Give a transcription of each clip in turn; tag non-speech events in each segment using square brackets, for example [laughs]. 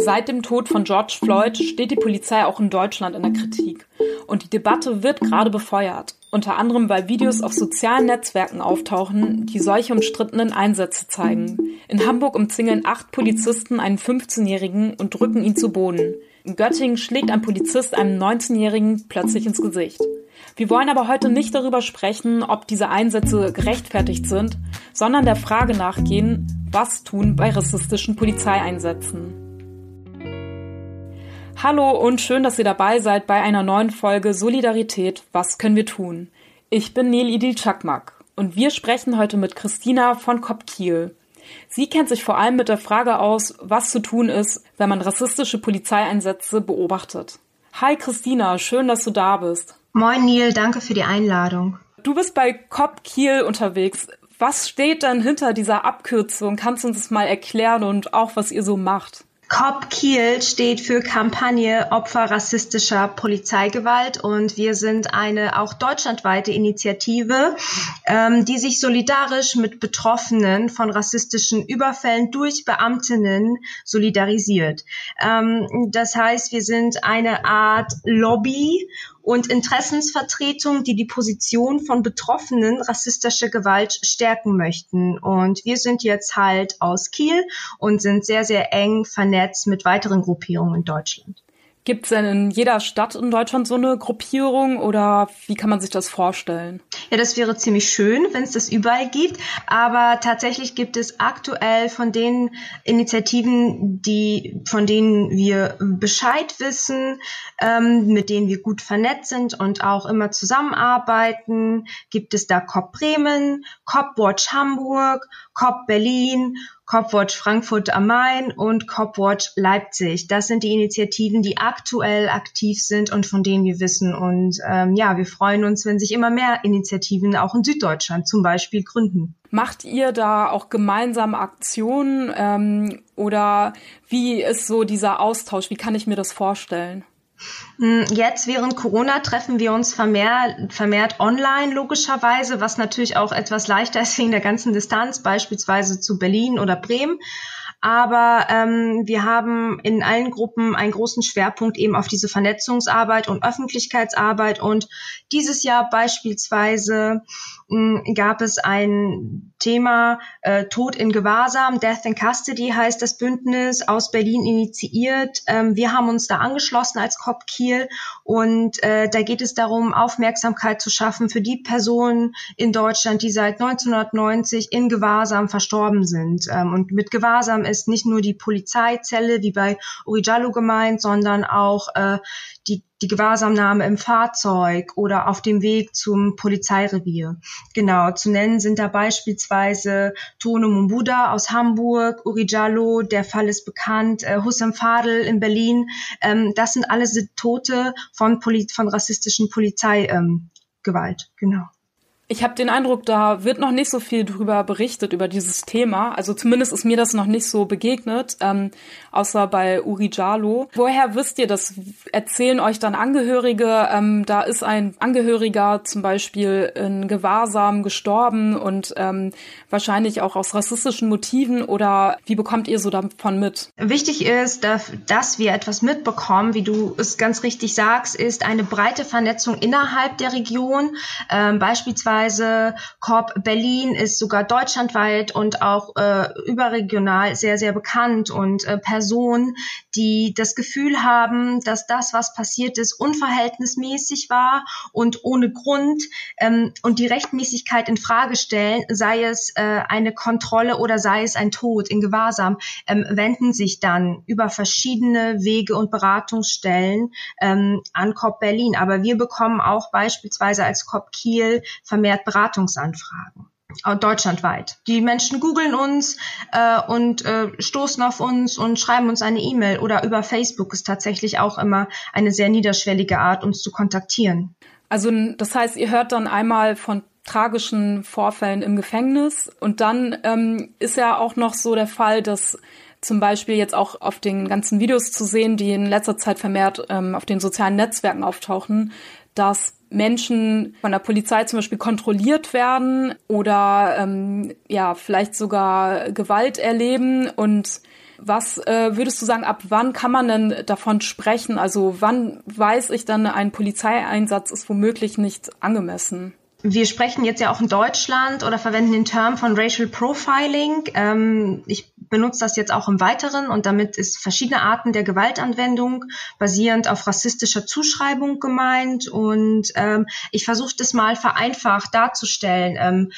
Seit dem Tod von George Floyd steht die Polizei auch in Deutschland in der Kritik. Und die Debatte wird gerade befeuert. Unter anderem, weil Videos auf sozialen Netzwerken auftauchen, die solche umstrittenen Einsätze zeigen. In Hamburg umzingeln acht Polizisten einen 15-Jährigen und drücken ihn zu Boden. In Göttingen schlägt ein Polizist einem 19-Jährigen plötzlich ins Gesicht. Wir wollen aber heute nicht darüber sprechen, ob diese Einsätze gerechtfertigt sind, sondern der Frage nachgehen, was tun bei rassistischen Polizeieinsätzen. Hallo und schön, dass ihr dabei seid bei einer neuen Folge Solidarität, was können wir tun? Ich bin Nel Idil Chakmak und wir sprechen heute mit Christina von Kopp Kiel. Sie kennt sich vor allem mit der Frage aus, was zu tun ist, wenn man rassistische Polizeieinsätze beobachtet. Hi Christina, schön, dass du da bist. Moin Neil, danke für die Einladung. Du bist bei Kopp Kiel unterwegs. Was steht denn hinter dieser Abkürzung? Kannst du uns das mal erklären und auch, was ihr so macht? COP Kiel steht für Kampagne Opfer rassistischer Polizeigewalt und wir sind eine auch deutschlandweite Initiative, ähm, die sich solidarisch mit Betroffenen von rassistischen Überfällen durch Beamtinnen solidarisiert. Ähm, das heißt, wir sind eine Art Lobby und Interessensvertretung, die die Position von Betroffenen rassistischer Gewalt stärken möchten. Und wir sind jetzt halt aus Kiel und sind sehr, sehr eng vernetzt mit weiteren Gruppierungen in Deutschland. Gibt es denn in jeder Stadt in Deutschland so eine Gruppierung oder wie kann man sich das vorstellen? Ja, das wäre ziemlich schön, wenn es das überall gibt. Aber tatsächlich gibt es aktuell von den Initiativen, die, von denen wir Bescheid wissen, ähm, mit denen wir gut vernetzt sind und auch immer zusammenarbeiten, gibt es da COP Bremen, COP Watch Hamburg, COP Berlin Copwatch Frankfurt am Main und Copwatch Leipzig. Das sind die Initiativen, die aktuell aktiv sind und von denen wir wissen. Und ähm, ja, wir freuen uns, wenn sich immer mehr Initiativen auch in Süddeutschland zum Beispiel gründen. Macht ihr da auch gemeinsame Aktionen ähm, oder wie ist so dieser Austausch? Wie kann ich mir das vorstellen? Hm, jetzt während Corona treffen wir uns vermehrt, vermehrt online logischerweise, was natürlich auch etwas leichter ist wegen der ganzen Distanz, beispielsweise zu Berlin oder Bremen. Aber ähm, wir haben in allen Gruppen einen großen Schwerpunkt eben auf diese Vernetzungsarbeit und Öffentlichkeitsarbeit. Und dieses Jahr beispielsweise mh, hm, gab es ein Thema äh, Tod in Gewahrsam, Death in Custody heißt das Bündnis, aus Berlin initiiert. Ähm, wir haben uns da angeschlossen als COP Kiel und äh, da geht es darum, Aufmerksamkeit zu schaffen für die Personen in Deutschland, die seit 1990 in Gewahrsam verstorben sind. Ähm, und mit Gewahrsam ist nicht nur die Polizeizelle wie bei Urijallo gemeint, sondern auch äh, die, die Gewahrsamnahme im Fahrzeug oder auf dem Weg zum Polizeirevier. Genau, zu nennen sind da beispielsweise Tono Mumbuda aus Hamburg, Urijallo, der Fall ist bekannt, äh, Hussam Fadel in Berlin. Ähm, das sind alles Tote von, Poli von rassistischen Polizeigewalt. Ähm, genau. Ich habe den Eindruck, da wird noch nicht so viel drüber berichtet, über dieses Thema. Also zumindest ist mir das noch nicht so begegnet, ähm, außer bei Uri Jalo. Woher wisst ihr das? Erzählen euch dann Angehörige, ähm, da ist ein Angehöriger zum Beispiel in Gewahrsam gestorben und ähm, wahrscheinlich auch aus rassistischen Motiven oder wie bekommt ihr so davon mit? Wichtig ist, dass wir etwas mitbekommen, wie du es ganz richtig sagst, ist eine breite Vernetzung innerhalb der Region, ähm, beispielsweise Beispielsweise Corp Berlin ist sogar deutschlandweit und auch äh, überregional sehr, sehr bekannt und äh, Personen, die das Gefühl haben, dass das, was passiert ist, unverhältnismäßig war und ohne Grund ähm, und die Rechtmäßigkeit in Frage stellen, sei es äh, eine Kontrolle oder sei es ein Tod in Gewahrsam, ähm, wenden sich dann über verschiedene Wege und Beratungsstellen ähm, an COP Berlin. Aber wir bekommen auch beispielsweise als COP Kiel vermehrt vermehrt Beratungsanfragen deutschlandweit. Die Menschen googeln uns äh, und äh, stoßen auf uns und schreiben uns eine E-Mail oder über Facebook ist tatsächlich auch immer eine sehr niederschwellige Art, uns zu kontaktieren. Also das heißt, ihr hört dann einmal von tragischen Vorfällen im Gefängnis und dann ähm, ist ja auch noch so der Fall, dass zum Beispiel jetzt auch auf den ganzen Videos zu sehen, die in letzter Zeit vermehrt ähm, auf den sozialen Netzwerken auftauchen, dass Menschen von der Polizei zum Beispiel kontrolliert werden oder ähm, ja vielleicht sogar Gewalt erleben und Was äh, würdest du sagen, ab wann kann man denn davon sprechen? Also wann weiß ich dann, ein Polizeieinsatz ist womöglich nicht angemessen? Wir sprechen jetzt ja auch in Deutschland oder verwenden den Term von Racial Profiling. Ähm, ich benutze das jetzt auch im Weiteren und damit ist verschiedene Arten der Gewaltanwendung basierend auf rassistischer Zuschreibung gemeint. Und ähm, ich versuche das mal vereinfacht darzustellen. Ähm,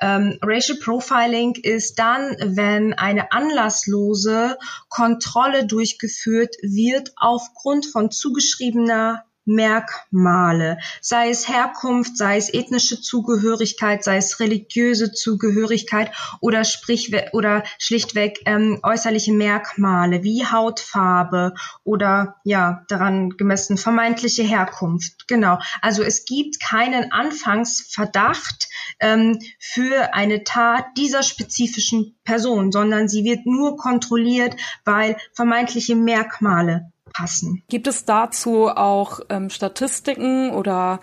ähm, Racial Profiling ist dann, wenn eine anlasslose Kontrolle durchgeführt wird aufgrund von zugeschriebener Merkmale, sei es Herkunft, sei es ethnische Zugehörigkeit, sei es religiöse Zugehörigkeit oder sprich oder schlichtweg ähm, äußerliche Merkmale wie Hautfarbe oder ja daran gemessen vermeintliche Herkunft. Genau. Also es gibt keinen Anfangsverdacht ähm, für eine Tat dieser spezifischen Person, sondern sie wird nur kontrolliert, weil vermeintliche Merkmale passen. Gibt es dazu auch ähm, Statistiken oder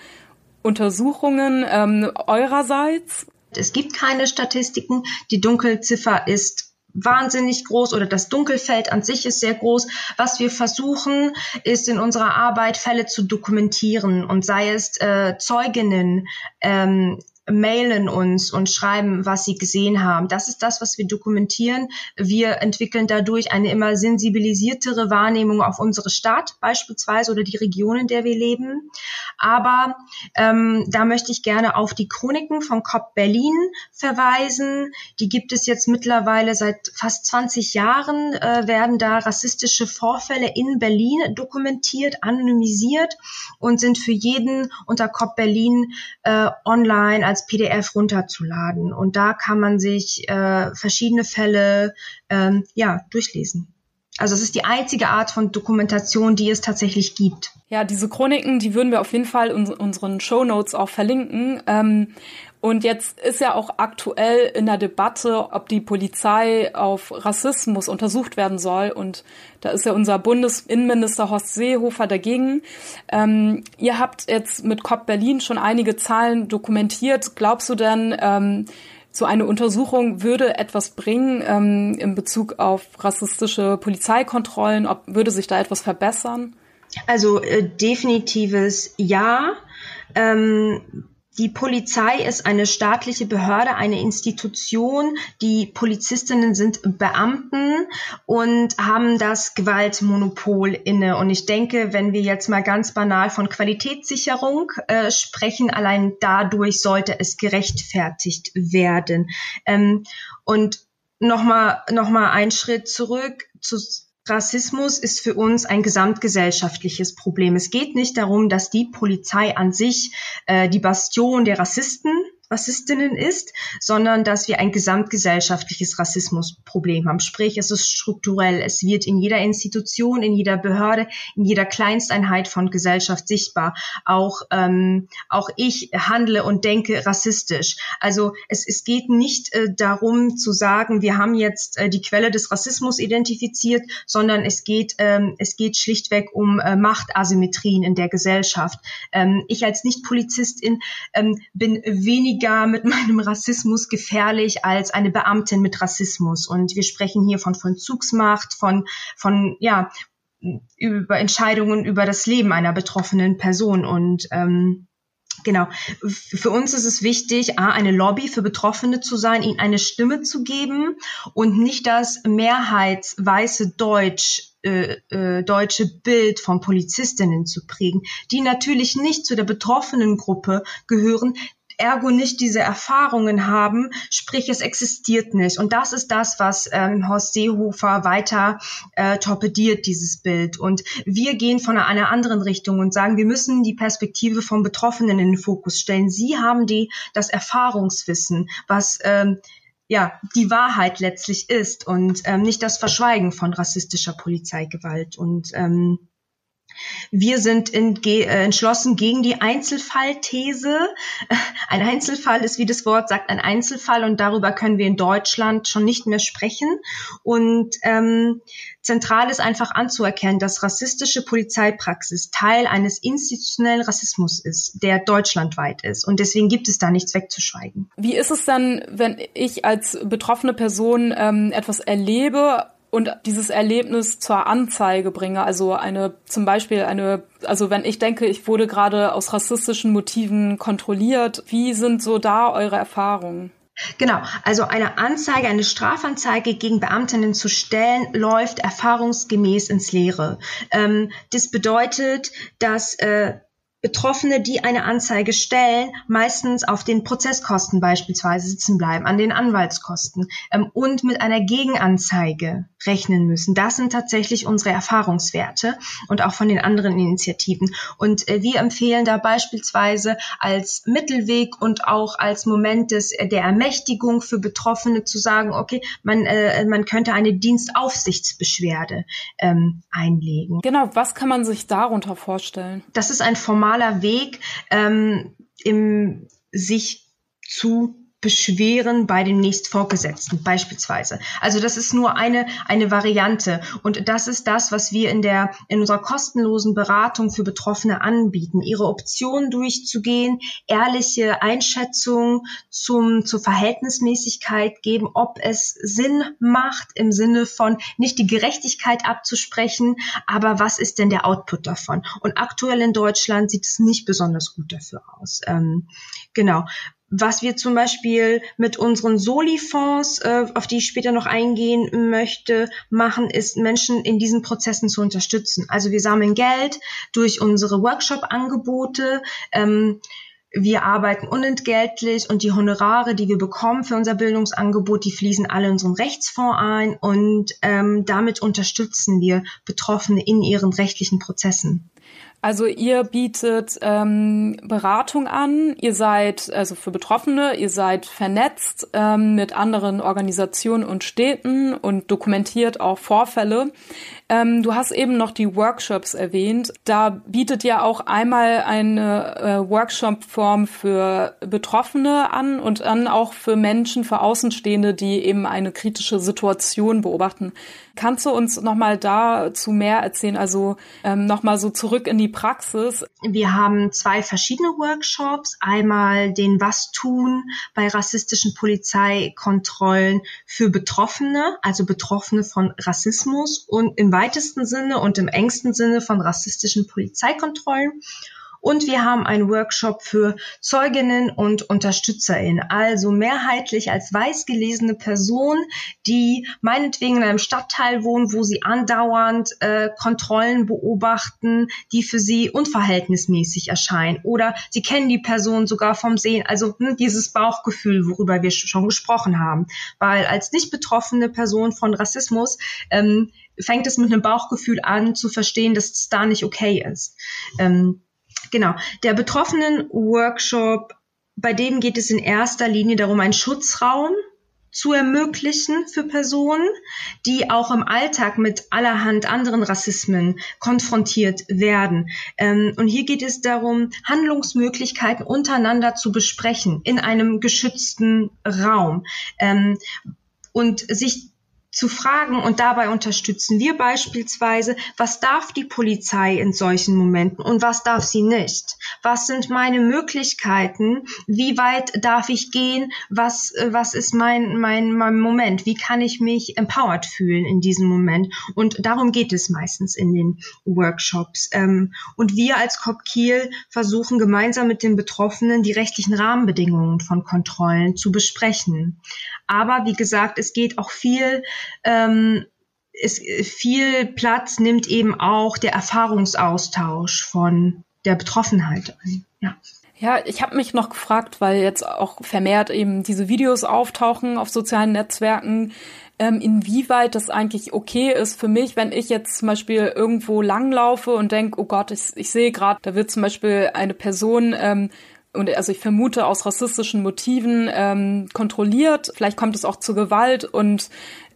Untersuchungen ähm, eurerseits? Es gibt keine Statistiken. Die Dunkelziffer ist wahnsinnig groß oder das Dunkelfeld an sich ist sehr groß. Was wir versuchen, ist in unserer Arbeit Fälle zu dokumentieren und sei es äh, Zeuginnen, ähm, mailen uns und schreiben, was sie gesehen haben. Das ist das, was wir dokumentieren. Wir entwickeln dadurch eine immer sensibilisiertere Wahrnehmung auf unsere Stadt beispielsweise oder die Region, in der wir leben. Aber ähm, da möchte ich gerne auf die Chroniken von COP Berlin verweisen. Die gibt es jetzt mittlerweile seit fast 20 Jahren, äh, werden da rassistische Vorfälle in Berlin dokumentiert, anonymisiert und sind für jeden unter COP Berlin äh, online als PDF runterzuladen. Und da kann man sich äh, verschiedene Fälle ähm, ja, durchlesen. Also es ist die einzige Art von Dokumentation, die es tatsächlich gibt. Ja, diese Chroniken, die würden wir auf jeden Fall in unseren Show Notes auch verlinken. Ähm, und jetzt ist ja auch aktuell in der Debatte, ob die Polizei auf Rassismus untersucht werden soll. Und da ist ja unser Bundesinnenminister Horst Seehofer dagegen. Ähm, ihr habt jetzt mit COP Berlin schon einige Zahlen dokumentiert. Glaubst du denn, ähm, so eine Untersuchung würde etwas bringen ähm, in Bezug auf rassistische Polizeikontrollen? Ob würde sich da etwas verbessern? Also äh, definitives Ja. Ähm, die Polizei ist eine staatliche Behörde, eine Institution. Die Polizistinnen sind Beamten und haben das Gewaltmonopol inne. Und ich denke, wenn wir jetzt mal ganz banal von Qualitätssicherung äh, sprechen, allein dadurch sollte es gerechtfertigt werden. Ähm, und nochmal noch mal einen Schritt zurück zu Rassismus ist für uns ein gesamtgesellschaftliches Problem. Es geht nicht darum, dass die Polizei an sich äh, die Bastion der Rassisten Rassistinnen ist, sondern dass wir ein gesamtgesellschaftliches Rassismusproblem haben. Sprich, es ist strukturell. Es wird in jeder Institution, in jeder Behörde, in jeder Kleinsteinheit von Gesellschaft sichtbar. Auch, ähm, auch ich handle und denke rassistisch. Also es, es geht nicht äh, darum zu sagen, wir haben jetzt äh, die Quelle des Rassismus identifiziert, sondern es geht, ähm, es geht schlichtweg um äh, Machtasymmetrien in der Gesellschaft. Ähm, ich als Nicht-Polizistin ähm, bin weniger weniger mit meinem Rassismus gefährlich als eine Beamtin mit Rassismus. Und wir sprechen hier von Vollzugsmacht, von, von, ja, über Entscheidungen über das Leben einer betroffenen Person. Und ähm, Genau. Für uns ist es wichtig, A, eine Lobby für Betroffene zu sein, ihnen eine Stimme zu geben und nicht das mehrheitsweiße Deutsch äh, äh, deutsche Bild von Polizistinnen zu prägen, die natürlich nicht zu der betroffenen Gruppe gehören, ergo nicht diese Erfahrungen haben, sprich es existiert nicht. Und das ist das, was ähm, Horst Seehofer weiter äh, torpediert, dieses Bild. Und wir gehen von einer anderen Richtung und sagen, wir müssen die Perspektive von Betroffenen in den Fokus stellen. Sie haben die das Erfahrungswissen, was ähm, ja die Wahrheit letztlich ist und ähm, nicht das Verschweigen von rassistischer Polizeigewalt. Und ähm, wir sind äh, entschlossen gegen die Einzelfallthese. [laughs] Ein Einzelfall ist, wie das Wort sagt, ein Einzelfall und darüber können wir in Deutschland schon nicht mehr sprechen. Und ähm, zentral ist einfach anzuerkennen, dass rassistische Polizeipraxis Teil eines institutionellen Rassismus ist, der deutschlandweit ist. Und deswegen gibt es da nichts wegzuschweigen. Wie ist es dann, wenn ich als betroffene Person ähm, etwas erlebe und dieses Erlebnis zur Anzeige bringe. Also eine, zum Beispiel eine, also wenn ich denke, ich wurde gerade aus rassistischen Motiven kontrolliert, wie sind so da eure Erfahrungen? Genau, also eine Anzeige, eine Strafanzeige gegen Beamtinnen zu stellen, läuft erfahrungsgemäß ins Leere. Ähm, das bedeutet, dass äh, Betroffene, die eine Anzeige stellen, meistens auf den Prozesskosten beispielsweise sitzen bleiben, an den Anwaltskosten ähm, und mit einer Gegenanzeige rechnen müssen. Das sind tatsächlich unsere Erfahrungswerte und auch von den anderen Initiativen. Und äh, wir empfehlen da beispielsweise als Mittelweg und auch als Moment des, äh, der Ermächtigung für Betroffene zu sagen, okay, man, äh, man könnte eine Dienstaufsichtsbeschwerde ähm, einlegen. Genau, was kann man sich darunter vorstellen? Das ist ein Format, schmaler Weg, ähm, im sich zu beschweren bei dem nächstvorgesetzten beispielsweise. Also das ist nur eine eine Variante und das ist das, was wir in der in unserer kostenlosen Beratung für Betroffene anbieten, ihre Optionen durchzugehen, ehrliche Einschätzung zum zur Verhältnismäßigkeit geben, ob es Sinn macht im Sinne von nicht die Gerechtigkeit abzusprechen, aber was ist denn der Output davon? Und aktuell in Deutschland sieht es nicht besonders gut dafür aus. Ähm, genau was wir zum Beispiel mit unseren Soli-Fonds, äh, auf die ich später noch eingehen möchte, machen, ist Menschen in diesen Prozessen zu unterstützen. Also wir sammeln Geld durch unsere Workshop-Angebote. Ähm, wir arbeiten unentgeltlich und die Honorare, die wir bekommen für unser Bildungsangebot, die fließen alle in unseren Rechtsfonds ein und ähm, damit unterstützen wir Betroffene in ihren rechtlichen Prozessen. Also ihr bietet ähm, Beratung an, ihr seid also für Betroffene, ihr seid vernetzt ähm, mit anderen Organisationen und Städten und dokumentiert auch Vorfälle. Ähm, du hast eben noch die Workshops erwähnt. Da bietet ihr auch einmal eine äh, Workshop-Form für Betroffene an und dann auch für Menschen, für Außenstehende, die eben eine kritische Situation beobachten. Kannst du uns nochmal dazu mehr erzählen? Also ähm, nochmal so zurück in die Praxis. Wir haben zwei verschiedene Workshops. Einmal den Was tun bei rassistischen Polizeikontrollen für Betroffene, also Betroffene von Rassismus und im weitesten Sinne und im engsten Sinne von rassistischen Polizeikontrollen. Und wir haben einen Workshop für Zeuginnen und UnterstützerInnen, also mehrheitlich als weiß gelesene Personen, die meinetwegen in einem Stadtteil wohnen, wo sie andauernd äh, Kontrollen beobachten, die für sie unverhältnismäßig erscheinen. Oder sie kennen die Person sogar vom Sehen, also hm, dieses Bauchgefühl, worüber wir schon gesprochen haben. Weil als nicht betroffene Person von Rassismus ähm, fängt es mit einem Bauchgefühl an zu verstehen, dass es da nicht okay ist. Ähm, Genau. Der Betroffenen-Workshop, bei dem geht es in erster Linie darum, einen Schutzraum zu ermöglichen für Personen, die auch im Alltag mit allerhand anderen Rassismen konfrontiert werden. Ähm, und hier geht es darum, Handlungsmöglichkeiten untereinander zu besprechen in einem geschützten Raum ähm, und sich zu fragen und dabei unterstützen wir beispielsweise, was darf die Polizei in solchen Momenten und was darf sie nicht? Was sind meine Möglichkeiten? Wie weit darf ich gehen? Was, was ist mein, mein, mein Moment? Wie kann ich mich empowered fühlen in diesem Moment? Und darum geht es meistens in den Workshops. Ähm, und wir als COP Kiel versuchen gemeinsam mit den Betroffenen die rechtlichen Rahmenbedingungen von Kontrollen zu besprechen. Aber wie gesagt, es geht auch viel, ähm, es, viel Platz nimmt eben auch der Erfahrungsaustausch von der Betroffenheit ein. Ja. Ja, ich habe mich noch gefragt, weil jetzt auch vermehrt eben diese Videos auftauchen auf sozialen Netzwerken, ähm, inwieweit das eigentlich okay ist für mich, wenn ich jetzt zum Beispiel irgendwo langlaufe und denke, oh Gott, ich, ich sehe gerade, da wird zum Beispiel eine Person ähm, und also ich vermute aus rassistischen Motiven ähm, kontrolliert. Vielleicht kommt es auch zu Gewalt und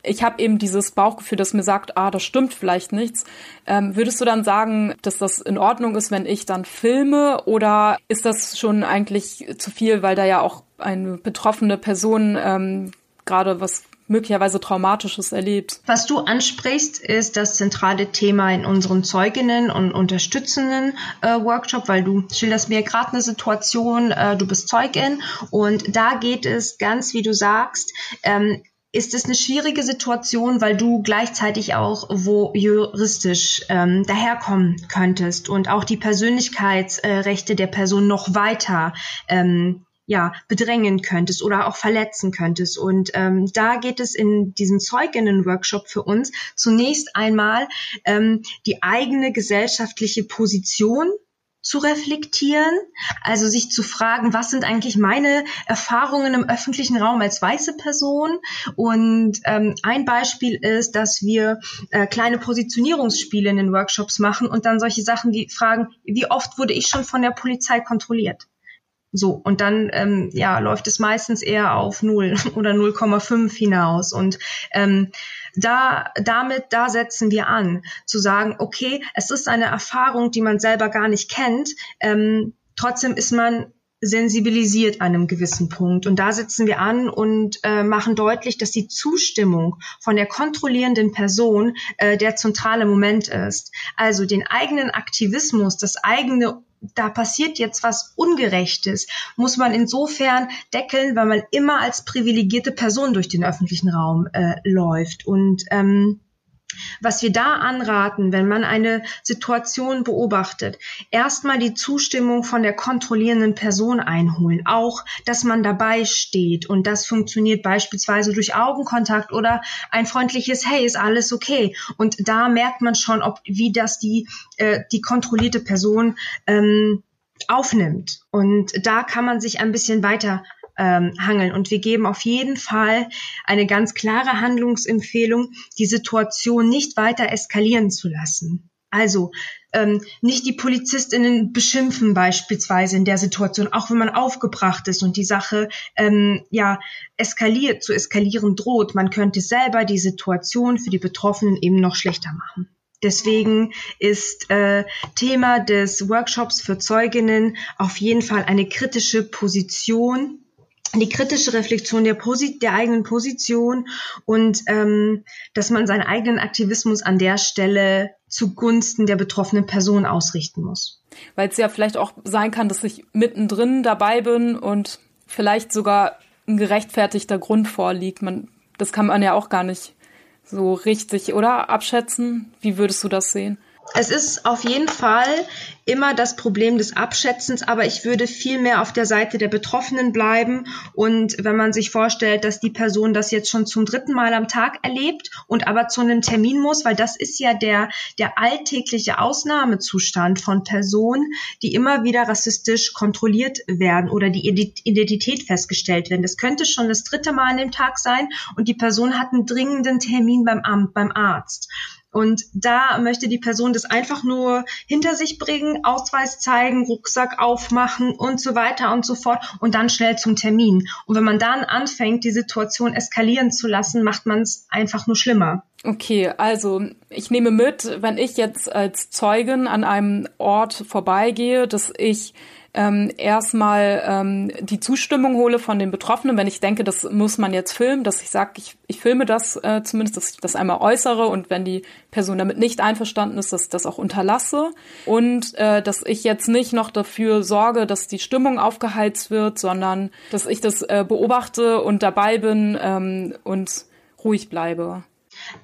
ich habe eben dieses Bauchgefühl, das mir sagt, ah, das stimmt vielleicht nichts. Ähm, würdest du dann sagen, dass das in Ordnung ist, wenn ich dann filme oder ist das schon eigentlich zu viel, weil da ja auch eine betroffene Person ähm, gerade was möglicherweise Traumatisches erlebt. Was du ansprichst, ist das zentrale Thema in unserem Zeuginnen und unterstützenden äh, Workshop, weil du schilderst mir gerade eine Situation, äh, du bist Zeugin und da geht es ganz, wie du sagst, ähm, ist es eine schwierige Situation, weil du gleichzeitig auch wo juristisch ähm, daherkommen könntest und auch die Persönlichkeitsrechte der Person noch weiter ähm, ja, bedrängen könntest oder auch verletzen könntest. Und ähm, da geht es in diesem Zeuginnen-Workshop für uns zunächst einmal ähm, die eigene gesellschaftliche Position zu reflektieren, also sich zu fragen, was sind eigentlich meine Erfahrungen im öffentlichen Raum als weiße Person. Und ähm, ein Beispiel ist, dass wir äh, kleine Positionierungsspiele in den Workshops machen und dann solche Sachen wie fragen, wie oft wurde ich schon von der Polizei kontrolliert? So, und dann ähm, ja, läuft es meistens eher auf 0 [laughs] oder 0,5 hinaus. Und ähm, da, damit, da setzen wir an, zu sagen, okay, es ist eine Erfahrung, die man selber gar nicht kennt. Ähm, trotzdem ist man sensibilisiert an einem gewissen Punkt. Und da setzen wir an und äh, machen deutlich, dass die Zustimmung von der kontrollierenden Person äh, der zentrale Moment ist. Also den eigenen Aktivismus, das eigene da passiert jetzt was Ungerechtes, muss man insofern deckeln, weil man immer als privilegierte Person durch den öffentlichen Raum äh, läuft. Und ähm, was wir da anraten, wenn man eine Situation beobachtet, erstmal die Zustimmung von der kontrollierenden Person einholen, auch, dass man dabei steht. Und das funktioniert beispielsweise durch Augenkontakt oder ein freundliches Hey, ist alles okay? Und da merkt man schon, ob wie das die äh, die kontrollierte Person ähm, aufnimmt. Und da kann man sich ein bisschen weiter ähm, hangeln. Und wir geben auf jeden Fall eine ganz klare Handlungsempfehlung, die Situation nicht weiter eskalieren zu lassen. Also ähm, nicht die Polizistinnen beschimpfen beispielsweise in der Situation, auch wenn man aufgebracht ist und die Sache ähm, ja eskaliert, zu eskalieren droht. Man könnte selber die Situation für die Betroffenen eben noch schlechter machen. Deswegen ist äh, Thema des Workshops für Zeuginnen auf jeden Fall eine kritische Position die kritische Reflexion der, Posi der eigenen Position und ähm, dass man seinen eigenen Aktivismus an der Stelle zugunsten der betroffenen Person ausrichten muss. Weil es ja vielleicht auch sein kann, dass ich mittendrin dabei bin und vielleicht sogar ein gerechtfertigter Grund vorliegt. Man, das kann man ja auch gar nicht so richtig, oder? Abschätzen. Wie würdest du das sehen? Es ist auf jeden Fall immer das Problem des Abschätzens, aber ich würde viel mehr auf der Seite der Betroffenen bleiben. Und wenn man sich vorstellt, dass die Person das jetzt schon zum dritten Mal am Tag erlebt und aber zu einem Termin muss, weil das ist ja der, der alltägliche Ausnahmezustand von Personen, die immer wieder rassistisch kontrolliert werden oder die Identität festgestellt werden. Das könnte schon das dritte Mal an dem Tag sein und die Person hat einen dringenden Termin beim Amt, beim Arzt. Und da möchte die Person das einfach nur hinter sich bringen, Ausweis zeigen, Rucksack aufmachen und so weiter und so fort und dann schnell zum Termin. Und wenn man dann anfängt, die Situation eskalieren zu lassen, macht man es einfach nur schlimmer. Okay, also ich nehme mit, wenn ich jetzt als Zeugin an einem Ort vorbeigehe, dass ich ähm, erstmal ähm, die Zustimmung hole von den Betroffenen, wenn ich denke, das muss man jetzt filmen, dass ich sage, ich, ich filme das äh, zumindest, dass ich das einmal äußere und wenn die Person damit nicht einverstanden ist, dass ich das auch unterlasse und äh, dass ich jetzt nicht noch dafür sorge, dass die Stimmung aufgeheizt wird, sondern dass ich das äh, beobachte und dabei bin ähm, und ruhig bleibe.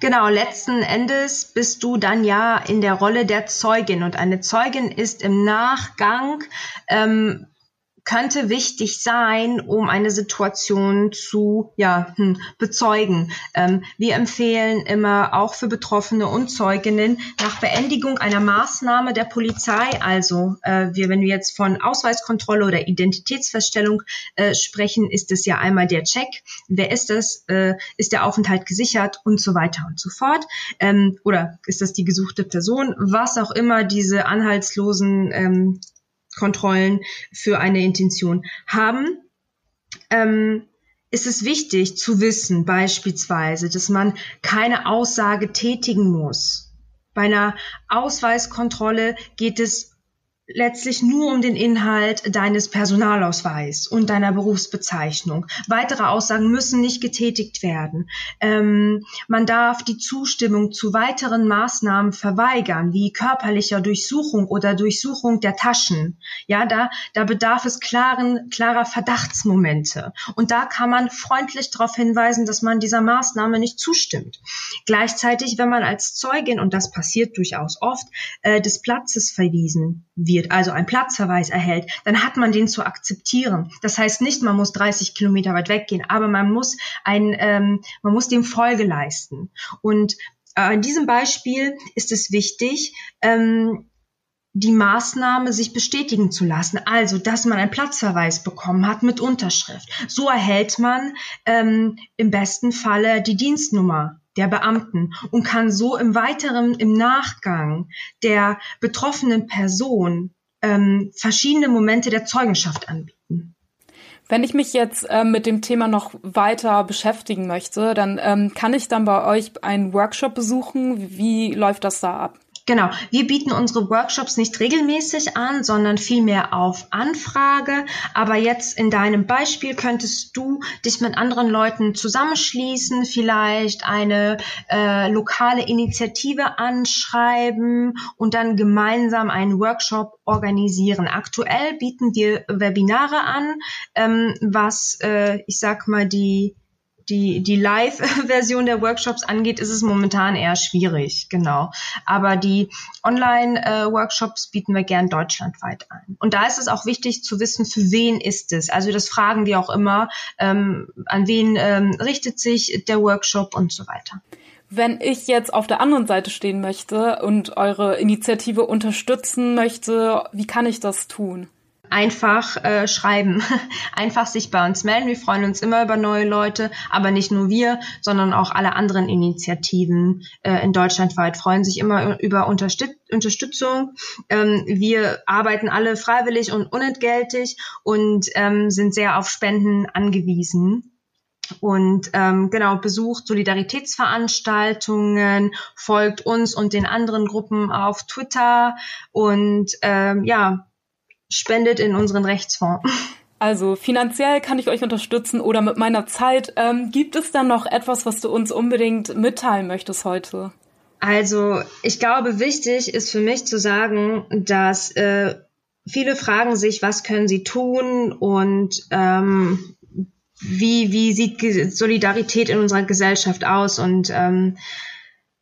Genau, letzten Endes bist du dann ja in der Rolle der Zeugin. Und eine Zeugin ist im Nachgang ähm, könnte wichtig sein, um eine Situation zu ja, hm, bezeugen. Ähm, wir empfehlen immer auch für Betroffene und Zeuginnen nach Beendigung einer Maßnahme der Polizei, also äh, wir, wenn wir jetzt von Ausweiskontrolle oder Identitätsfeststellung äh, sprechen, ist es ja einmal der Check, wer ist das, äh, ist der Aufenthalt gesichert und so weiter und so fort. Ähm, oder ist das die gesuchte Person, was auch immer diese anhaltslosen ähm, Kontrollen für eine Intention haben, ähm, ist es wichtig zu wissen, beispielsweise, dass man keine Aussage tätigen muss. Bei einer Ausweiskontrolle geht es letztlich nur um den Inhalt deines Personalausweis und deiner Berufsbezeichnung. Weitere Aussagen müssen nicht getätigt werden. Ähm, man darf die Zustimmung zu weiteren Maßnahmen verweigern, wie körperlicher Durchsuchung oder Durchsuchung der Taschen. Ja, da, da bedarf es klaren, klarer Verdachtsmomente. Und da kann man freundlich darauf hinweisen, dass man dieser Maßnahme nicht zustimmt. Gleichzeitig, wenn man als Zeugin, und das passiert durchaus oft, äh, des Platzes verwiesen wird, also ein Platzverweis erhält, dann hat man den zu akzeptieren. Das heißt nicht, man muss 30 Kilometer weit weggehen, aber man muss ein, ähm, man muss dem Folge leisten. Und äh, in diesem Beispiel ist es wichtig, ähm, die Maßnahme sich bestätigen zu lassen. Also, dass man einen Platzverweis bekommen hat mit Unterschrift. So erhält man ähm, im besten Falle die Dienstnummer der Beamten und kann so im weiteren, im Nachgang der betroffenen Person ähm, verschiedene Momente der Zeugenschaft anbieten. Wenn ich mich jetzt äh, mit dem Thema noch weiter beschäftigen möchte, dann ähm, kann ich dann bei euch einen Workshop besuchen. Wie läuft das da ab? Genau, wir bieten unsere Workshops nicht regelmäßig an, sondern vielmehr auf Anfrage. Aber jetzt in deinem Beispiel könntest du dich mit anderen Leuten zusammenschließen, vielleicht eine äh, lokale Initiative anschreiben und dann gemeinsam einen Workshop organisieren. Aktuell bieten wir Webinare an, ähm, was äh, ich sag mal die die, die Live-Version der Workshops angeht, ist es momentan eher schwierig, genau. Aber die Online-Workshops bieten wir gern deutschlandweit ein. Und da ist es auch wichtig zu wissen, für wen ist es. Also das fragen wir auch immer, ähm, an wen ähm, richtet sich der Workshop und so weiter. Wenn ich jetzt auf der anderen Seite stehen möchte und eure Initiative unterstützen möchte, wie kann ich das tun? Einfach äh, schreiben, [laughs] einfach sich bei uns melden. Wir freuen uns immer über neue Leute, aber nicht nur wir, sondern auch alle anderen Initiativen äh, in Deutschland weit freuen sich immer über Unterstüt Unterstützung. Ähm, wir arbeiten alle freiwillig und unentgeltlich und ähm, sind sehr auf Spenden angewiesen und ähm, genau besucht Solidaritätsveranstaltungen, folgt uns und den anderen Gruppen auf Twitter und ähm, ja spendet in unseren Rechtsfonds. Also finanziell kann ich euch unterstützen oder mit meiner Zeit. Ähm, gibt es dann noch etwas, was du uns unbedingt mitteilen möchtest heute? Also ich glaube, wichtig ist für mich zu sagen, dass äh, viele fragen sich, was können sie tun und ähm, wie, wie sieht Solidarität in unserer Gesellschaft aus und ähm,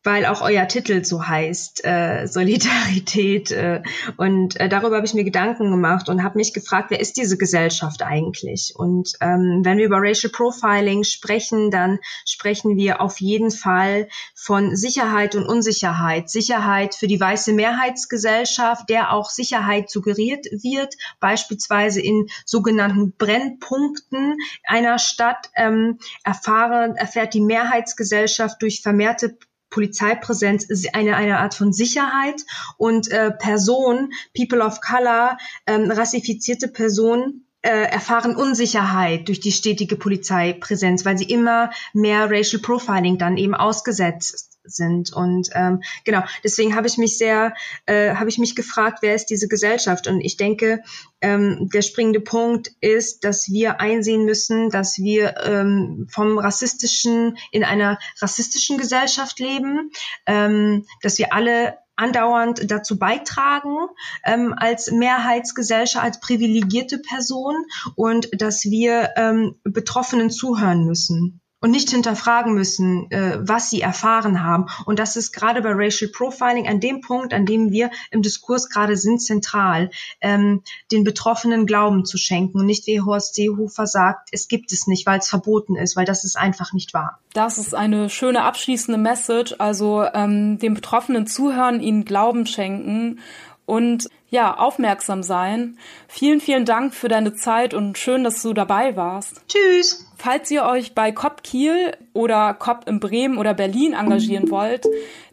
weil auch euer Titel so heißt, äh, Solidarität. Äh, und äh, darüber habe ich mir Gedanken gemacht und habe mich gefragt, wer ist diese Gesellschaft eigentlich? Und ähm, wenn wir über Racial Profiling sprechen, dann sprechen wir auf jeden Fall von Sicherheit und Unsicherheit. Sicherheit für die weiße Mehrheitsgesellschaft, der auch Sicherheit suggeriert wird, beispielsweise in sogenannten Brennpunkten einer Stadt ähm, erfahren, erfährt die Mehrheitsgesellschaft durch vermehrte Polizeipräsenz ist eine, eine Art von Sicherheit und äh, Personen, People of Color, ähm, rassifizierte Personen, äh, erfahren Unsicherheit durch die stetige Polizeipräsenz, weil sie immer mehr Racial Profiling dann eben ausgesetzt sind. Und ähm, genau, deswegen habe ich mich sehr, äh, habe ich mich gefragt, wer ist diese Gesellschaft? Und ich denke, ähm, der springende Punkt ist, dass wir einsehen müssen, dass wir ähm, vom rassistischen in einer rassistischen Gesellschaft leben, ähm, dass wir alle andauernd dazu beitragen ähm, als Mehrheitsgesellschaft, als privilegierte Person und dass wir ähm, Betroffenen zuhören müssen und nicht hinterfragen müssen, äh, was sie erfahren haben. Und das ist gerade bei Racial Profiling an dem Punkt, an dem wir im Diskurs gerade sind, zentral, ähm, den Betroffenen Glauben zu schenken und nicht wie Horst Seehofer sagt, es gibt es nicht, weil es verboten ist, weil das ist einfach nicht wahr. Das ist eine schöne abschließende Message, also ähm, den Betroffenen zuhören, ihnen Glauben schenken und ja, aufmerksam sein. Vielen, vielen Dank für deine Zeit und schön, dass du dabei warst. Tschüss. Falls ihr euch bei COP Kiel oder COP in Bremen oder Berlin engagieren wollt,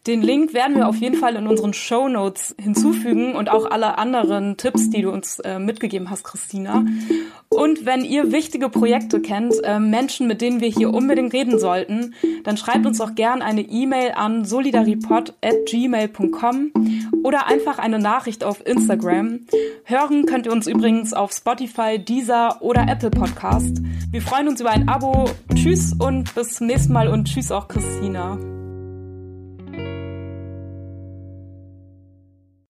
den Link werden wir auf jeden Fall in unseren Show Notes hinzufügen und auch alle anderen Tipps, die du uns äh, mitgegeben hast, Christina. Und wenn ihr wichtige Projekte kennt, äh, Menschen, mit denen wir hier unbedingt reden sollten, dann schreibt uns auch gern eine E-Mail an solidaripod@gmail.com oder einfach eine Nachricht auf Instagram. Hören könnt ihr uns übrigens auf Spotify, Deezer oder Apple Podcast. Wir freuen uns über ein Abo. Tschüss und bis zum nächsten Mal und tschüss auch Christina.